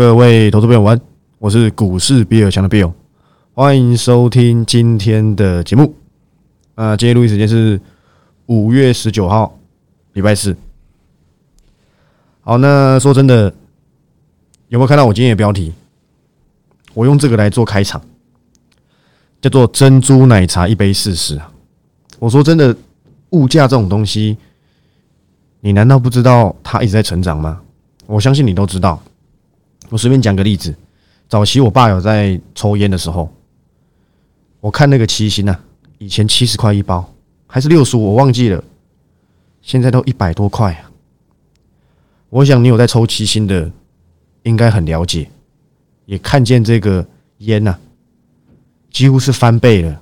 各位投资朋友，晚，我是股市比尔强的 Bill，欢迎收听今天的节目。啊，今天录音时间是五月十九号，礼拜四。好，那说真的，有没有看到我今天的标题？我用这个来做开场，叫做“珍珠奶茶一杯试试”啊。我说真的，物价这种东西，你难道不知道它一直在成长吗？我相信你都知道。我随便讲个例子，早期我爸有在抽烟的时候，我看那个七星啊，以前七十块一包，还是六十，我忘记了，现在都一百多块啊。我想你有在抽七星的，应该很了解，也看见这个烟呐，几乎是翻倍了，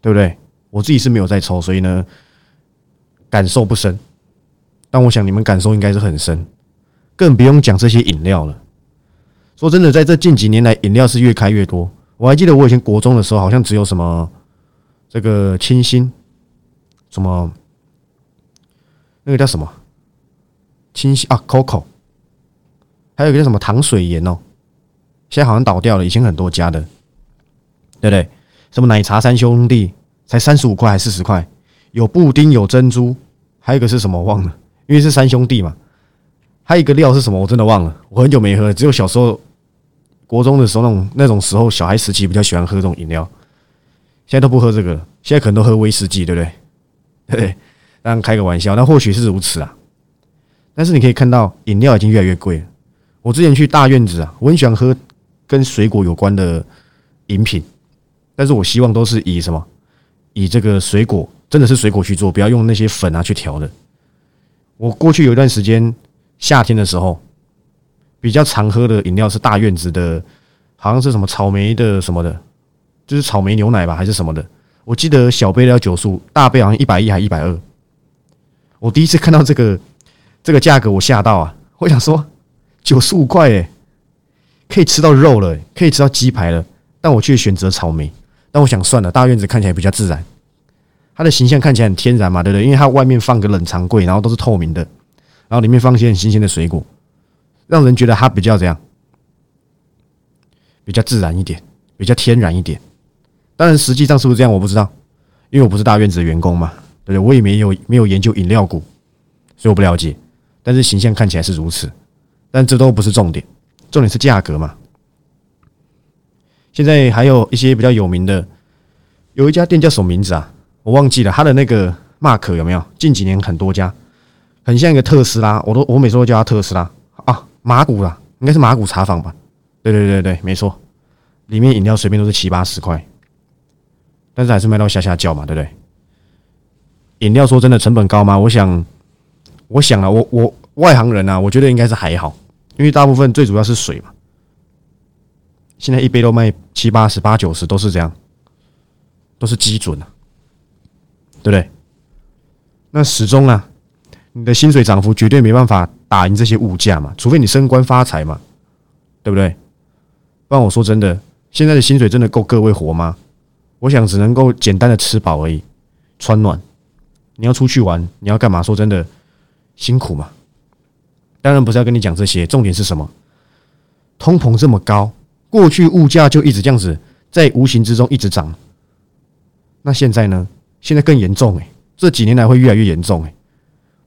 对不对？我自己是没有在抽，所以呢，感受不深。但我想你们感受应该是很深，更不用讲这些饮料了。说真的，在这近几年来，饮料是越开越多。我还记得我以前国中的时候，好像只有什么这个清新，什么那个叫什么清新啊，Coco，还有一个叫什么糖水盐哦，现在好像倒掉了。以前很多家的，对不对？什么奶茶三兄弟。才三十五块还四十块，有布丁有珍珠，还有一个是什么忘了，因为是三兄弟嘛。还有一个料是什么我真的忘了，我很久没喝，只有小时候国中的时候那种那种时候小孩时期比较喜欢喝这种饮料，现在都不喝这个，现在可能都喝威士忌，对不对？对？当然开个玩笑，那或许是如此啊。但是你可以看到饮料已经越来越贵了。我之前去大院子啊，我很喜欢喝跟水果有关的饮品，但是我希望都是以什么？以这个水果真的是水果去做，不要用那些粉啊去调的。我过去有一段时间夏天的时候，比较常喝的饮料是大院子的，好像是什么草莓的什么的，就是草莓牛奶吧，还是什么的。我记得小杯的要九十五，大杯好像一百一还一百二。我第一次看到这个这个价格，我吓到啊！我想说九十五块诶，可以吃到肉了，可以吃到鸡排了，但我却选择草莓。但我想算了，大院子看起来比较自然，它的形象看起来很天然嘛，对不对？因为它外面放个冷藏柜，然后都是透明的，然后里面放一些很新鲜的水果，让人觉得它比较怎样，比较自然一点，比较天然一点。当然，实际上是不是这样，我不知道，因为我不是大院子的员工嘛，对不对？我也没有没有研究饮料股，所以我不了解。但是形象看起来是如此，但这都不是重点，重点是价格嘛。现在还有一些比较有名的，有一家店叫什么名字啊？我忘记了。它的那个 mark 有没有？近几年很多家，很像一个特斯拉。我都我每次都叫它特斯拉，马古啦，应该是马古茶坊吧？对对对对，没错。里面饮料随便都是七八十块，但是还是卖到下下叫嘛，对不对？饮料说真的成本高吗？我想，我想啊，我我外行人啊，我觉得应该是还好，因为大部分最主要是水嘛。现在一杯都卖七八十、八九十，都是这样，都是基准啊，对不对？那始终啊，你的薪水涨幅绝对没办法打赢这些物价嘛，除非你升官发财嘛，对不对？不然我说真的，现在的薪水真的够各位活吗？我想只能够简单的吃饱而已，穿暖。你要出去玩，你要干嘛？说真的，辛苦嘛。当然不是要跟你讲这些，重点是什么？通膨这么高。过去物价就一直这样子，在无形之中一直涨。那现在呢？现在更严重诶，这几年来会越来越严重诶。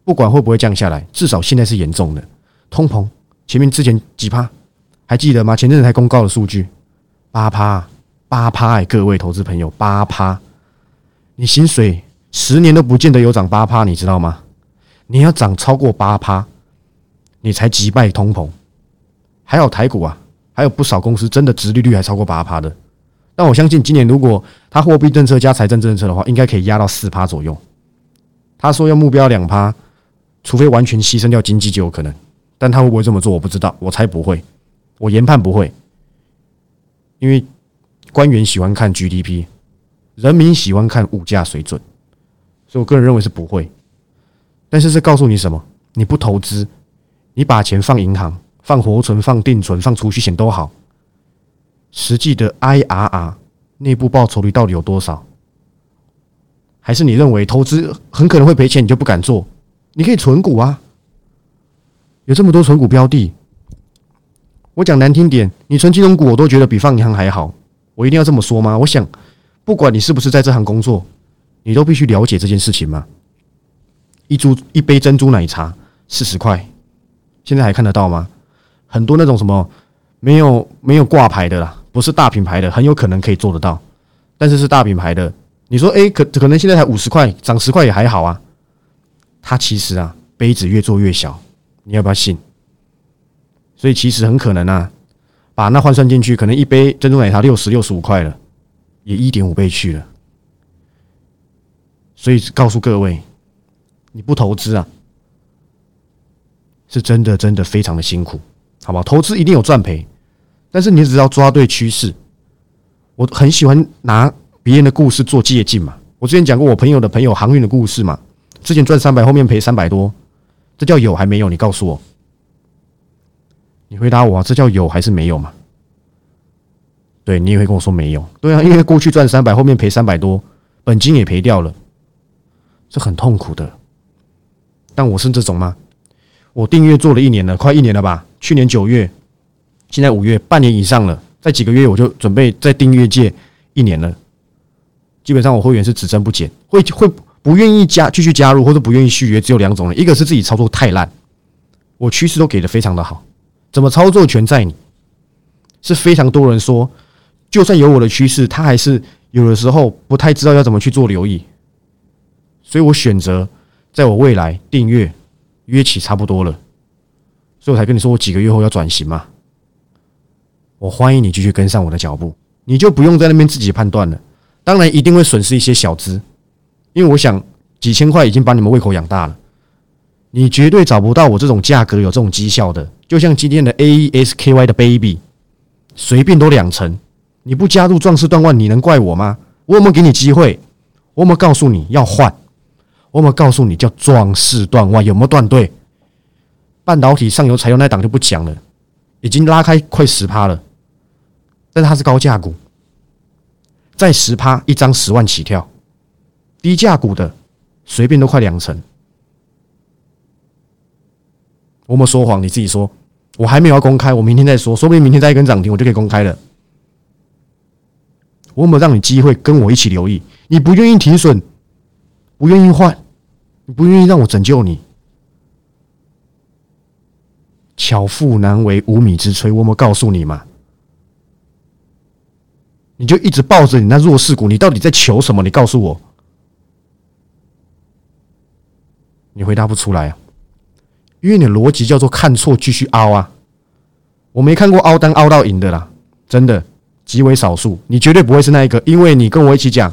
不管会不会降下来，至少现在是严重的通膨。前面之前几趴还记得吗？前阵子才公告的数据，八趴，八趴哎，各位投资朋友，八趴。你薪水十年都不见得有涨八趴，你知道吗？你要涨超过八趴，你才击败通膨。还有台股啊。还有不少公司真的殖利率还超过八趴的，但我相信今年如果他货币政策加财政政策的话，应该可以压到四趴左右。他说要目标两趴，除非完全牺牲掉经济就有可能，但他会不会这么做我不知道，我猜不会，我研判不会，因为官员喜欢看 GDP，人民喜欢看物价水准，所以我个人认为是不会。但是这告诉你什么？你不投资，你把钱放银行。放活存、放定存、放储蓄险都好，实际的 IRR 内部报酬率到底有多少？还是你认为投资很可能会赔钱，你就不敢做？你可以存股啊，有这么多存股标的，我讲难听点，你存金融股，我都觉得比放银行还好。我一定要这么说吗？我想，不管你是不是在这行工作，你都必须了解这件事情吗？一株一杯珍珠奶茶四十块，现在还看得到吗？很多那种什么没有没有挂牌的啦，不是大品牌的，很有可能可以做得到，但是是大品牌的，你说哎，可可能现在才五十块，涨十块也还好啊。它其实啊，杯子越做越小，你要不要信？所以其实很可能啊，把那换算进去，可能一杯珍珠奶茶六十六十五块了，也一点五倍去了。所以告诉各位，你不投资啊，是真的真的非常的辛苦，好吧？投资一定有赚赔，但是你只要抓对趋势。我很喜欢拿别人的故事做借鉴嘛。我之前讲过我朋友的朋友航运的故事嘛，之前赚三百，后面赔三百多，这叫有还没有？你告诉我。你回答我，这叫有还是没有嘛？对你也会跟我说没有。对啊，因为过去赚三百，后面赔三百多，本金也赔掉了，是很痛苦的。但我是这种吗？我订阅做了一年了，快一年了吧？去年九月，现在五月，半年以上了。在几个月我就准备在订阅界一年了。基本上我会员是只增不减，会会不愿意加继续加入或者不愿意续约，只有两种人，一个是自己操作太烂，我趋势都给的非常的好。怎么操作全在你，是非常多人说，就算有我的趋势，他还是有的时候不太知道要怎么去做留意，所以我选择在我未来订阅约起差不多了，所以我才跟你说我几个月后要转型嘛。我欢迎你继续跟上我的脚步，你就不用在那边自己判断了。当然一定会损失一些小资，因为我想几千块已经把你们胃口养大了。你绝对找不到我这种价格有这种绩效的，就像今天的 A E S K Y 的 Baby，随便都两成，你不加入壮士断腕，你能怪我吗？我有没有给你机会？我有没有告诉你要换？我有没有告诉你叫壮士断腕？有没有断对？半导体上游采用那档就不讲了，已经拉开快十趴了，但是它是高价股，在十趴一张十万起跳，低价股的随便都快两成。我没说谎，你自己说。我还没有要公开，我明天再说，说不定明天再一根涨停，我就可以公开了。我有没有让你机会跟我一起留意？你不愿意停损，不愿意换，你不愿意让我拯救你。巧妇难为无米之炊，我有没有告诉你嘛？你就一直抱着你那弱势股，你到底在求什么？你告诉我，你回答不出来啊。因为你的逻辑叫做看错继续凹啊，我没看过凹单凹到赢的啦，真的极为少数，你绝对不会是那一个，因为你跟我一起讲，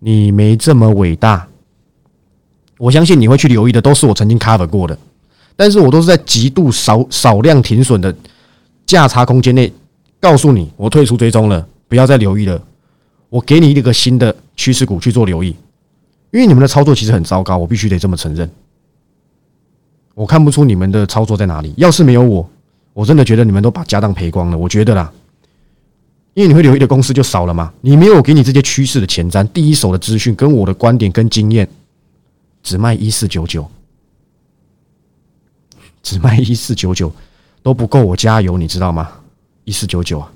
你没这么伟大，我相信你会去留意的，都是我曾经 cover 过的，但是我都是在极度少少量停损的价差空间内，告诉你我退出追踪了，不要再留意了，我给你一个新的趋势股去做留意，因为你们的操作其实很糟糕，我必须得这么承认。我看不出你们的操作在哪里。要是没有我，我真的觉得你们都把家当赔光了。我觉得啦，因为你会留意的公司就少了嘛。你没有给你这些趋势的前瞻、第一手的资讯，跟我的观点跟经验，只卖一四九九，只卖一四九九都不够我加油，你知道吗？一四九九啊，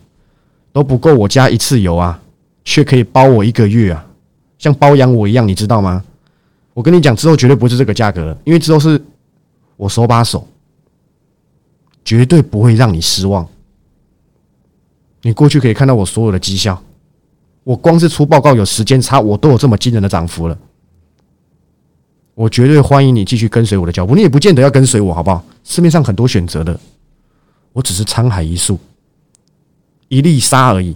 都不够我加一次油啊，却可以包我一个月啊，像包养我一样，你知道吗？我跟你讲，之后绝对不是这个价格了，因为之后是。我手把手，绝对不会让你失望。你过去可以看到我所有的绩效，我光是出报告有时间差，我都有这么惊人的涨幅了。我绝对欢迎你继续跟随我的脚步，你也不见得要跟随我，好不好？市面上很多选择的，我只是沧海一粟，一粒沙而已，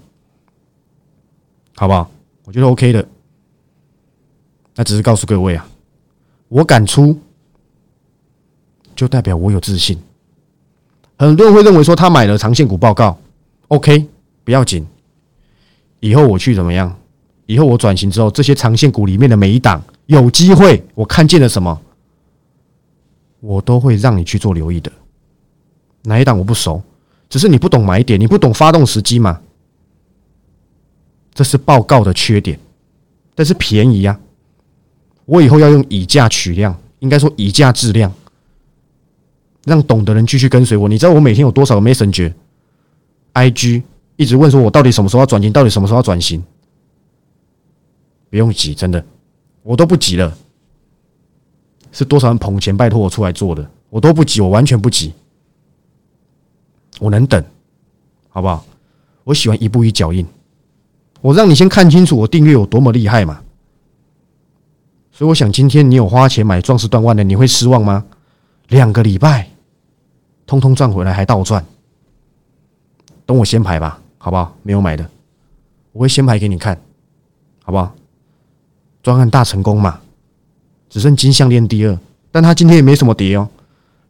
好不好？我觉得 OK 的。那只是告诉各位啊，我敢出。就代表我有自信。很多人会认为说他买了长线股报告，OK，不要紧。以后我去怎么样？以后我转型之后，这些长线股里面的每一档有机会，我看见了什么，我都会让你去做留意的。哪一档我不熟，只是你不懂买点，你不懂发动时机嘛？这是报告的缺点，但是便宜呀。我以后要用以价取量，应该说以价质量。让懂的人继续跟随我。你知道我每天有多少个 Messenger、IG 一直问说我到底什么时候要转型，到底什么时候要转型？不用急，真的，我都不急了。是多少人捧钱拜托我出来做的，我都不急，我完全不急，我能等，好不好？我喜欢一步一脚印，我让你先看清楚我订阅有多么厉害嘛。所以我想，今天你有花钱买壮士断腕的，你会失望吗？两个礼拜，通通赚回来还倒赚，等我先排吧，好不好？没有买的，我会先排给你看，好不好？专案大成功嘛，只剩金项链第二，但它今天也没什么跌哦，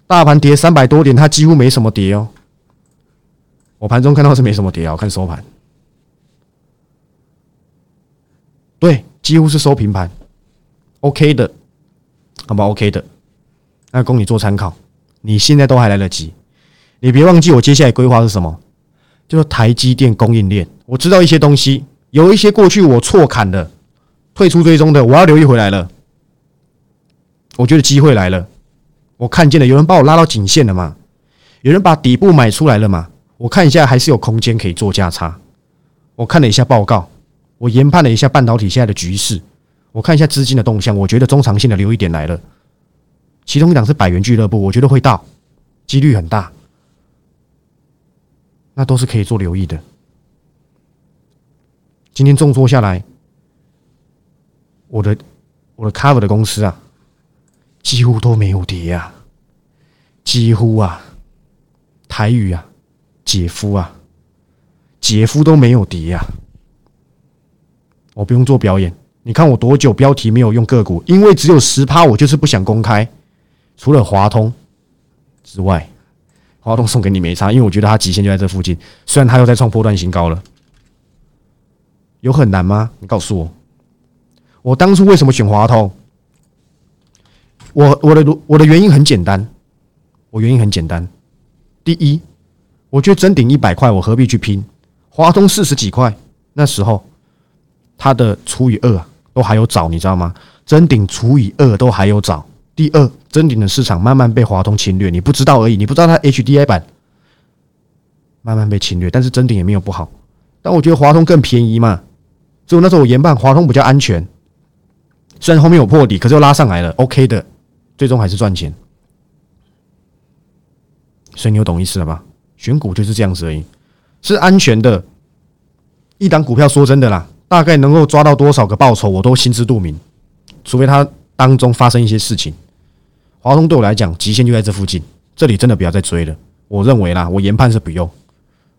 大盘跌三百多点，它几乎没什么跌哦。我盘中看到是没什么跌啊，我看收盘，对，几乎是收平盘，OK 的，好吧，OK 的，那供你做参考，你现在都还来得及，你别忘记我接下来规划是什么，就是台积电供应链，我知道一些东西，有一些过去我错砍的。退出追踪的，我要留意回来了。我觉得机会来了，我看见了，有人把我拉到颈线了嘛？有人把底部买出来了嘛？我看一下，还是有空间可以做价差。我看了一下报告，我研判了一下半导体现在的局势，我看一下资金的动向，我觉得中长线的留一点来了。其中一档是百元俱乐部，我觉得会到，几率很大，那都是可以做留意的。今天重挫下来。我的我的 cover 的公司啊，几乎都没有跌啊，几乎啊，台语啊，姐夫啊，姐夫都没有跌啊。我不用做表演，你看我多久标题没有用个股？因为只有十趴，我就是不想公开。除了华通之外，华通送给你没差，因为我觉得它极限就在这附近。虽然它又在创破断新高了，有很难吗？你告诉我。我当初为什么选华通？我我的我的原因很简单，我原因很简单。第一，我觉得真顶一百块，我何必去拼？华通四十几块，那时候它的除以二都还有找，你知道吗？真顶除以二都还有找。第二，真顶的市场慢慢被华通侵略，你不知道而已，你不知道它 HDI 版慢慢被侵略，但是真顶也没有不好。但我觉得华通更便宜嘛，所以那时候我研判华通比较安全。虽然后面有破底，可是又拉上来了，OK 的，最终还是赚钱。所以你有懂意思了吧？选股就是这样子而已，是安全的。一档股票说真的啦，大概能够抓到多少个报酬，我都心知肚明。除非它当中发生一些事情。华通对我来讲，极限就在这附近，这里真的不要再追了。我认为啦，我研判是不用。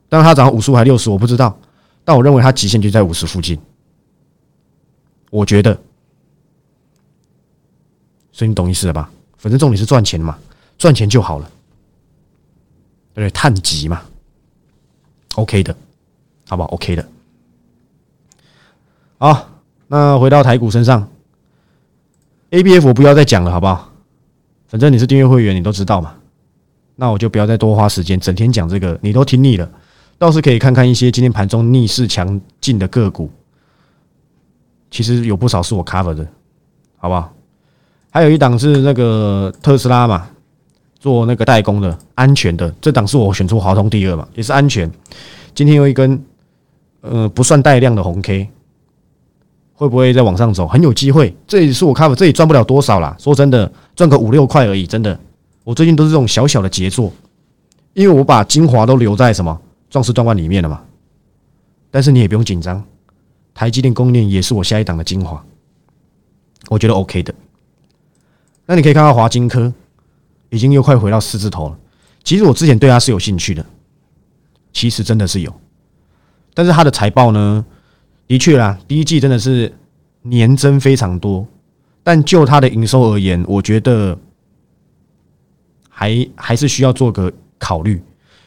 但是它涨到五十还六十，我不知道。但我认为它极限就在五十附近。我觉得。所以你懂意思了吧？反正重点是赚钱嘛，赚钱就好了，对不对？探级嘛，OK 的，好不好？OK 的。好，那回到台股身上，ABF 我不要再讲了，好不好？反正你是订阅会员，你都知道嘛。那我就不要再多花时间，整天讲这个，你都听腻了。倒是可以看看一些今天盘中逆势强劲的个股，其实有不少是我 cover 的，好不好？还有一档是那个特斯拉嘛，做那个代工的，安全的。这档是我选出华通第二嘛，也是安全。今天有一根，呃，不算带量的红 K，会不会再往上走？很有机会。这也是我看，这也赚不了多少啦。说真的，赚个五六块而已。真的，我最近都是这种小小的杰作，因为我把精华都留在什么壮士断腕里面了嘛。但是你也不用紧张，台积电供应链也是我下一档的精华，我觉得 OK 的。那你可以看到华金科已经又快回到四字头了。其实我之前对它是有兴趣的，其实真的是有，但是它的财报呢，的确啦，第一季真的是年增非常多，但就它的营收而言，我觉得还还是需要做个考虑，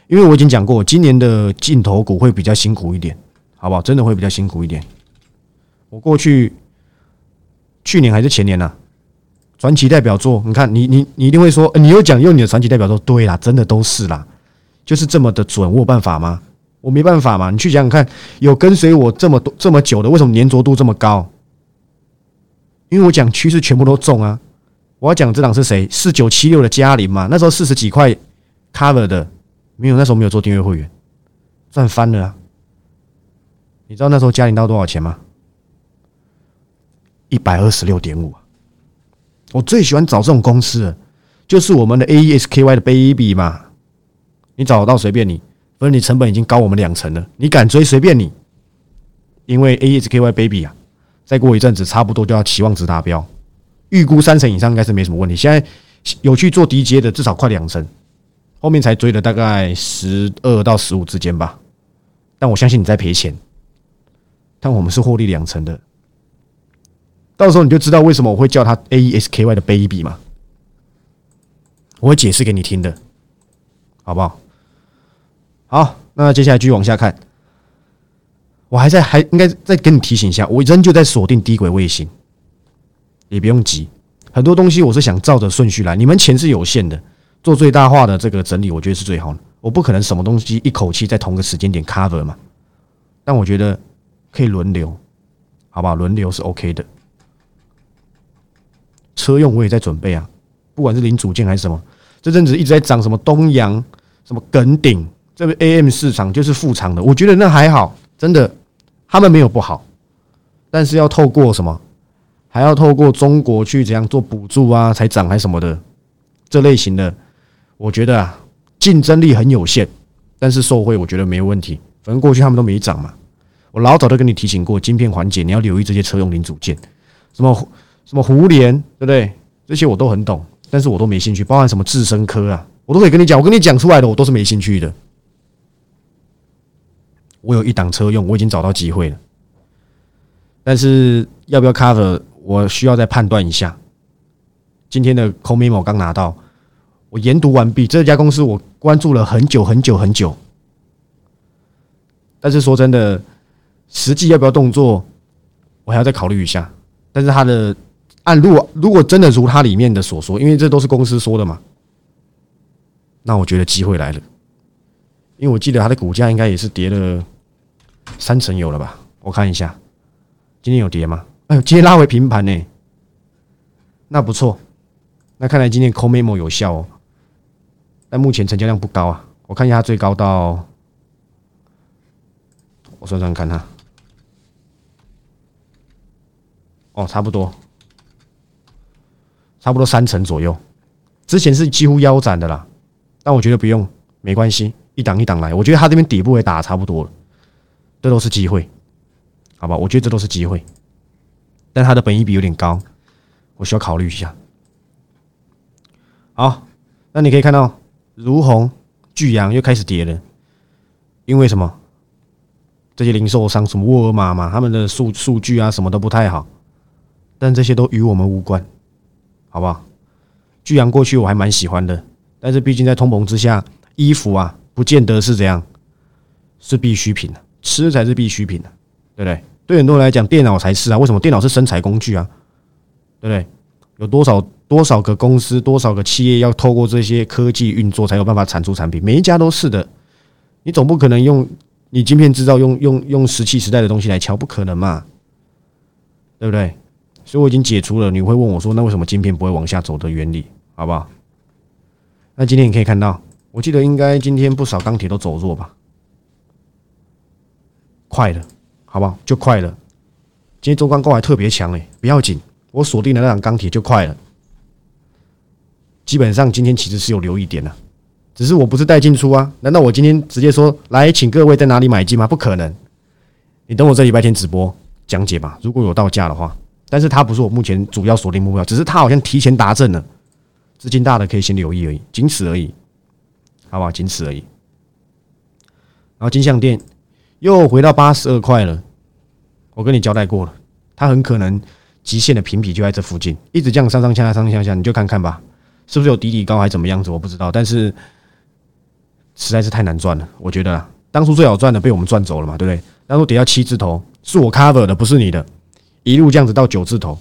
因为我已经讲过，今年的镜头股会比较辛苦一点，好不好？真的会比较辛苦一点。我过去去年还是前年呢？传奇代表作，你看，你你你一定会说，你又讲用你的传奇代表作，对啦，真的都是啦，就是这么的准，我有办法吗？我没办法嘛，你去想想看，有跟随我这么多这么久的，为什么粘着度这么高？因为我讲趋势全部都中啊，我要讲这档是谁？四九七六的嘉玲嘛，那时候四十几块 cover 的，没有那时候没有做订阅会员，赚翻了啊！你知道那时候嘉玲到多少钱吗？一百二十六点五。我最喜欢找这种公司了，就是我们的 A E S K Y 的 baby 嘛。你找得到随便你，反正你成本已经高我们两成了，你敢追随便你。因为 A S K Y baby 啊，再过一阵子差不多就要期望值达标。预估三成以上应该是没什么问题。现在有去做低阶的，至少快两成，后面才追了大概十二到十五之间吧。但我相信你在赔钱，但我们是获利两成的。到时候你就知道为什么我会叫他 A S K Y 的 baby 嘛。我会解释给你听的，好不好？好，那接下来继续往下看。我还在还应该再跟你提醒一下，我仍旧在锁定低轨卫星。也不用急，很多东西我是想照着顺序来。你们钱是有限的，做最大化的这个整理，我觉得是最好的。我不可能什么东西一口气在同个时间点 cover 嘛，但我觉得可以轮流，好吧？轮流是 OK 的。车用我也在准备啊，不管是零组件还是什么，这阵子一直在涨什么东阳、什么耿鼎，这个 AM 市场就是副厂的，我觉得那还好，真的，他们没有不好，但是要透过什么？还要透过中国去怎样做补助啊，才涨还什么的，这类型的，我觉得啊，竞争力很有限，但是受惠我觉得没有问题。反正过去他们都没涨嘛，我老早都跟你提醒过，晶片环节你要留意这些车用零组件，什么什么互联，对不对？这些我都很懂，但是我都没兴趣，包含什么智深科啊，我都可以跟你讲，我跟你讲出来的，我都是没兴趣的。我有一档车用，我已经找到机会了，但是要不要 cover？我需要再判断一下。今天的 c o memo 刚拿到，我研读完毕。这家公司我关注了很久很久很久，但是说真的，实际要不要动作，我还要再考虑一下。但是它的按如果如果真的如它里面的所说，因为这都是公司说的嘛，那我觉得机会来了。因为我记得它的股价应该也是跌了三成有了吧？我看一下，今天有跌吗？哎呦，今天拉回平盘呢，那不错。那看来今天 c o memo 有效哦。但目前成交量不高啊，我看一下它最高到，我算算看它。哦，差不多，差不多三成左右。之前是几乎腰斩的啦，但我觉得不用，没关系，一档一档来。我觉得它这边底部也打差不多了，这都是机会，好吧？我觉得这都是机会。但它的本益比有点高，我需要考虑一下。好，那你可以看到，如虹、巨阳又开始跌了，因为什么？这些零售商，什么沃尔玛嘛，他们的数数据啊，什么都不太好。但这些都与我们无关，好不好？巨阳过去我还蛮喜欢的，但是毕竟在通膨之下，衣服啊，不见得是怎样，是必需品的，吃才是必需品的，对不对？对很多人来讲，电脑才是啊。为什么电脑是生产工具啊？对不对？有多少多少个公司、多少个企业要透过这些科技运作，才有办法产出产品？每一家都是的。你总不可能用你晶片制造用用用石器时代的东西来敲，不可能嘛？对不对？所以我已经解除了。你会问我说，那为什么晶片不会往下走的原理？好不好？那今天你可以看到，我记得应该今天不少钢铁都走弱吧？快了。好不好？就快了。今天周钢构还特别强哎，不要紧，我锁定的那档钢铁就快了。基本上今天其实是有留一点的，只是我不是带进出啊。难道我今天直接说来，请各位在哪里买进吗？不可能。你等我这礼拜天直播讲解吧。如果有到价的话，但是它不是我目前主要锁定目标，只是它好像提前达阵了。资金大的可以先留意而已，仅此而已，好不好？仅此而已。然后金项店。又回到八十二块了，我跟你交代过了，它很可能极限的评比就在这附近，一直这样上上下下上上下下，你就看看吧，是不是有底底高还怎么样子，我不知道，但是实在是太难赚了，我觉得当初最好赚的被我们赚走了嘛，对不对？当初跌到七字头是我 cover 的，不是你的，一路这样子到九字头，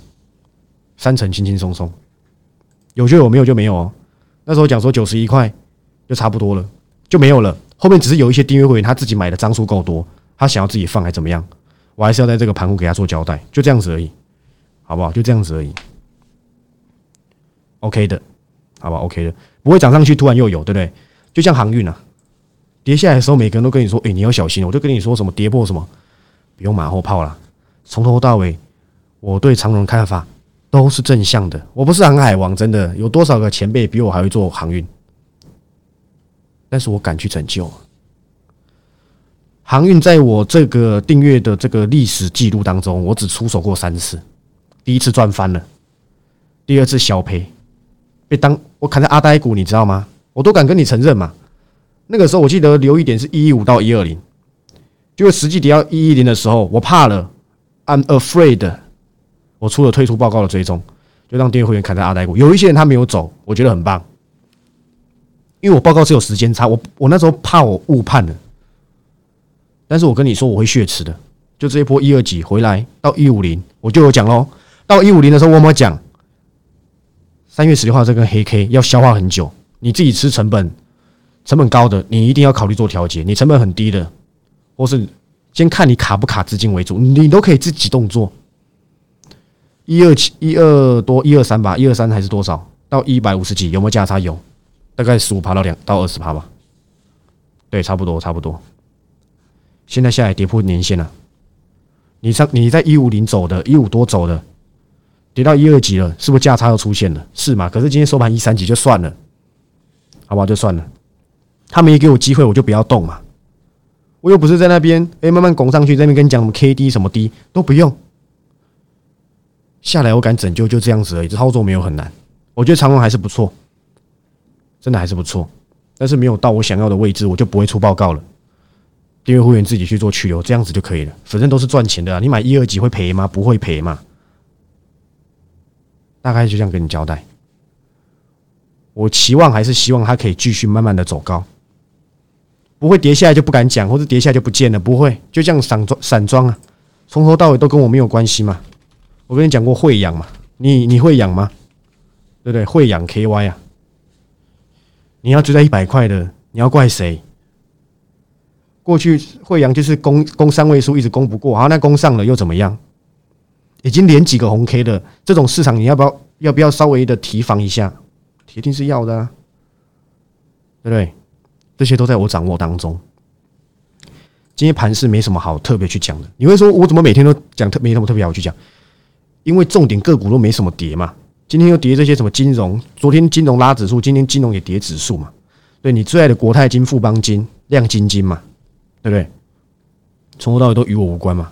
三成轻轻松松，有就有，没有就没有哦。那时候讲说九十一块就差不多了，就没有了。后面只是有一些订阅会员他自己买的张数够多，他想要自己放还怎么样？我还是要在这个盘户给他做交代，就这样子而已，好不好？就这样子而已。OK 的，好吧？OK 的，不会涨上去突然又有，对不对？就像航运啊，跌下来的时候，每个人都跟你说：“哎，你要小心。”我就跟你说什么跌破什么，不用马后炮了。从头到尾，我对长荣看法都是正向的。我不是航海王，真的有多少个前辈比我还会做航运？但是我敢去拯救。航运在我这个订阅的这个历史记录当中，我只出手过三次。第一次赚翻了，第二次小赔，被当我砍在阿呆股，你知道吗？我都敢跟你承认嘛。那个时候我记得留一点是一一五到一二零，结果实际跌到一一零的时候，我怕了，I'm afraid。我出了退出报告的追踪，就让订阅会员砍在阿呆股。有一些人他没有走，我觉得很棒，因为我报告是有时间差，我我那时候怕我误判了。但是我跟你说我会血池的，就这一波一二几回来到一五零，我就有讲喽。到一五零的时候，我们讲三月十六号这根黑 K 要消化很久，你自己吃成本成本高的，你一定要考虑做调节；你成本很低的，或是先看你卡不卡资金为主，你都可以自己动作。一二七一二多一二三吧，一二三还是多少？到一百五十几有没有价差？有，大概十五趴到两到二十趴吧。对，差不多差不多。现在下来跌破年线了，你上你在一五零走的，一五多走的。跌到一二级了，是不是价差又出现了？是吗？可是今天收盘一三级就算了，好吧？就算了。他们也给我机会，我就不要动嘛。我又不是在那边，哎，慢慢拱上去，在那边跟你讲什么 K D 什么 D 都不用。下来我敢拯救，就这样子而已。操作没有很难，我觉得长龙还是不错，真的还是不错。但是没有到我想要的位置，我就不会出报告了。订阅会员自己去做去留，这样子就可以了。反正都是赚钱的啊，你买一二级会赔吗？不会赔嘛。大概就这样跟你交代。我期望还是希望它可以继续慢慢的走高，不会跌下来就不敢讲，或者跌下来就不见了，不会就这样散装散装啊，从头到尾都跟我没有关系嘛。我跟你讲过会养嘛，你你会养吗？对不对？会养 KY 啊，你要追在一百块的，你要怪谁？过去惠阳就是攻攻三位数一直攻不过，好，那攻上了又怎么样？已经连几个红 K 的这种市场，你要不要要不要稍微的提防一下？铁定是要的，啊，对不对？这些都在我掌握当中。今天盘是没什么好特别去讲的。你会说，我怎么每天都讲特没什么特别好去讲？因为重点个股都没什么跌嘛。今天又跌这些什么金融？昨天金融拉指数，今天金融也跌指数嘛。对你最爱的国泰金、富邦金、亮金金嘛，对不对？从头到尾都与我无关嘛。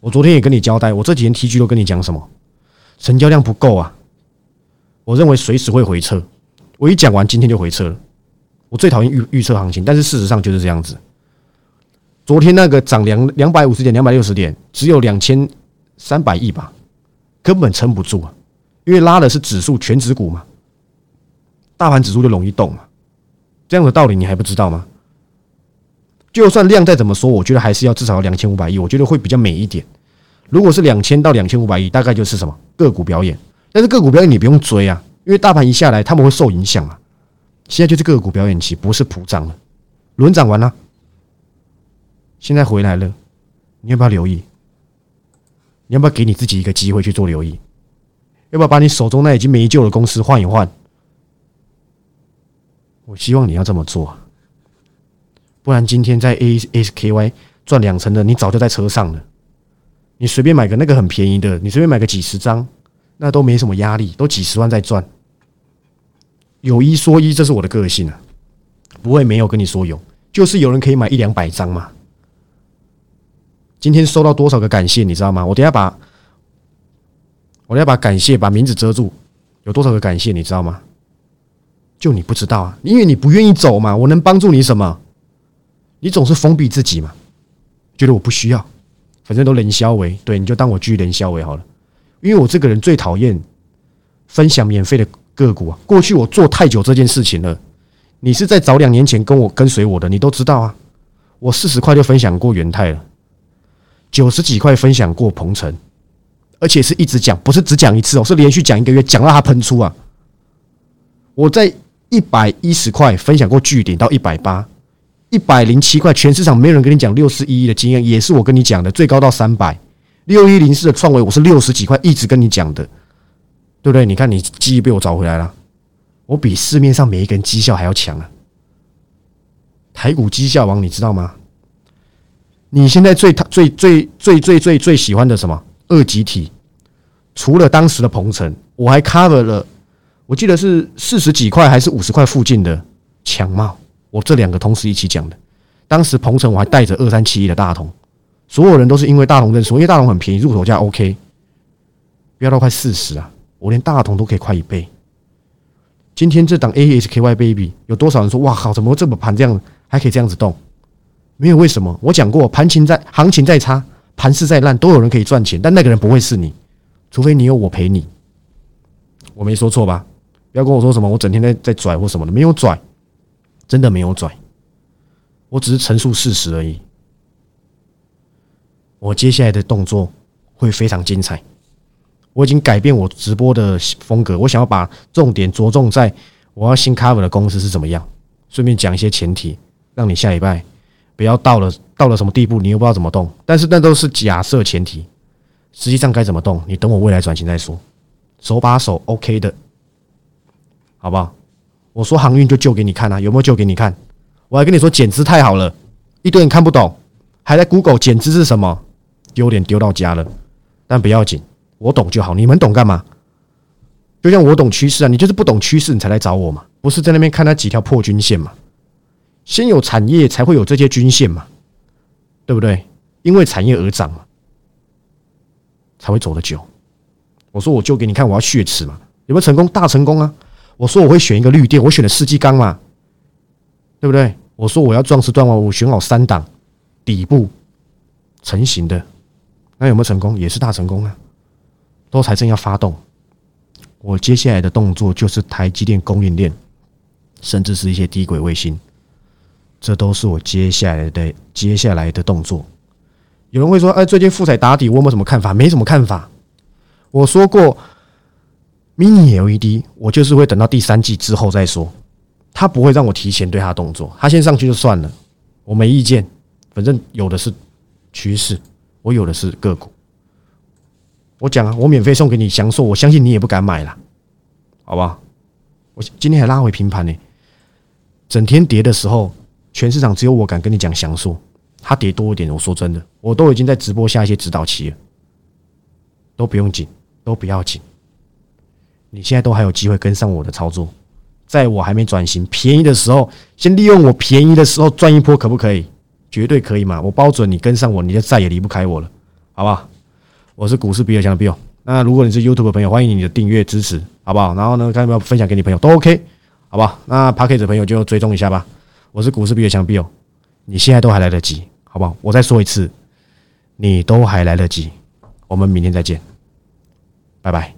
我昨天也跟你交代，我这几天 T G 都跟你讲什么？成交量不够啊！我认为随时会回撤。我一讲完，今天就回撤了。我最讨厌预预测行情，但是事实上就是这样子。昨天那个涨两两百五十点、两百六十点，只有两千三百亿吧，根本撑不住啊！因为拉的是指数全指股嘛，大盘指数就容易动嘛。这样的道理你还不知道吗？就算量再怎么说，我觉得还是要至少两千五百亿，我觉得会比较美一点。如果是两千到两千五百亿，大概就是什么个股表演。但是个股表演你不用追啊，因为大盘一下来，他们会受影响啊。现在就是个股表演期，不是普涨了，轮涨完了，现在回来了，你要不要留意？你要不要给你自己一个机会去做留意？要不要把你手中那已经没救的公司换一换？我希望你要这么做。不然今天在 A S K Y 赚两成的，你早就在车上了。你随便买个那个很便宜的，你随便买个几十张，那都没什么压力，都几十万在赚。有一说一，这是我的个性啊，不会没有跟你说有，就是有人可以买一两百张嘛。今天收到多少个感谢，你知道吗？我等下把，我要把感谢把名字遮住，有多少个感谢，你知道吗？就你不知道啊，因为你不愿意走嘛。我能帮助你什么？你总是封闭自己嘛，觉得我不需要，反正都冷销为，对，你就当我拒冷销为好了。因为我这个人最讨厌分享免费的个股啊。过去我做太久这件事情了，你是在早两年前跟我跟随我的，你都知道啊。我四十块就分享过元泰了，九十几块分享过鹏程，而且是一直讲，不是只讲一次哦，是连续讲一个月，讲到它喷出啊。我在一百一十块分享过巨顶到一百八。一百零七块，全市场没有人跟你讲六四一一的经验，也是我跟你讲的，最高到三百六一零四的创维，我是六十几块一直跟你讲的。对不对？你看你记忆被我找回来了，我比市面上每一个人绩效还要强啊！台股绩效王，你知道吗？你现在最最最最最最最喜欢的什么二级体？除了当时的鹏程，我还 cover 了，我记得是四十几块还是五十块附近的强茂，我这两个同时一起讲的。当时鹏程我还带着二三七一的大同，所有人都是因为大同认识，因为大同很便宜，入手价 OK，飙到快四十啊！我连大同都可以快一倍。今天这档 AHKY Baby 有多少人说哇靠，怎么这么盘这样还可以这样子动？没有为什么？我讲过，盘情在，行情再差，盘势再烂，都有人可以赚钱，但那个人不会是你，除非你有我陪你。我没说错吧？不要跟我说什么，我整天在在拽或什么的，没有拽，真的没有拽，我只是陈述事实而已。我接下来的动作会非常精彩，我已经改变我直播的风格，我想要把重点着重在我要新 cover 的公司是怎么样，顺便讲一些前提，让你下礼拜。不要到了到了什么地步，你又不知道怎么动。但是那都是假设前提，实际上该怎么动，你等我未来转型再说。手把手，OK 的，好不好？我说航运就救给你看啊，有没有救给你看？我还跟你说减资太好了，一堆人看不懂，还在 Google 减资是什么，丢脸丢到家了。但不要紧，我懂就好。你们懂干嘛？就像我懂趋势啊，你就是不懂趋势，你才来找我嘛，不是在那边看那几条破均线嘛？先有产业，才会有这些均线嘛，对不对？因为产业而涨嘛，才会走得久。我说我就给你看，我要血池嘛，有没有成功？大成功啊！我说我会选一个绿电，我选的世纪钢嘛，对不对？我说我要壮士断腕，我选好三档底部成型的，那有没有成功？也是大成功啊！都财政要发动，我接下来的动作就是台积电供应链，甚至是一些低轨卫星。这都是我接下来的接下来的动作。有人会说：“哎，最近富彩打底，我有没有什么看法？”没什么看法。我说过，mini LED，我就是会等到第三季之后再说。他不会让我提前对他动作，他先上去就算了，我没意见。反正有的是趋势，我有的是个股。我讲啊，我免费送给你享受，我相信你也不敢买了，好吧？我今天还拉回平盘呢，整天跌的时候。全市场只有我敢跟你讲详述，它跌多一点，我说真的，我都已经在直播下一些指导期了，都不用紧，都不要紧。你现在都还有机会跟上我的操作，在我还没转型便宜的时候，先利用我便宜的时候赚一波，可不可以？绝对可以嘛！我包准你跟上我，你就再也离不开我了，好不好？我是股市比尔强的 Bill。那如果你是 YouTube 的朋友，欢迎你的订阅支持，好不好？然后呢，看要不要分享给你朋友，都 OK，好不好？那 p a c k e 的朋友就追踪一下吧。我是股市比尔强 Bill，你现在都还来得及，好不好？我再说一次，你都还来得及。我们明天再见，拜拜。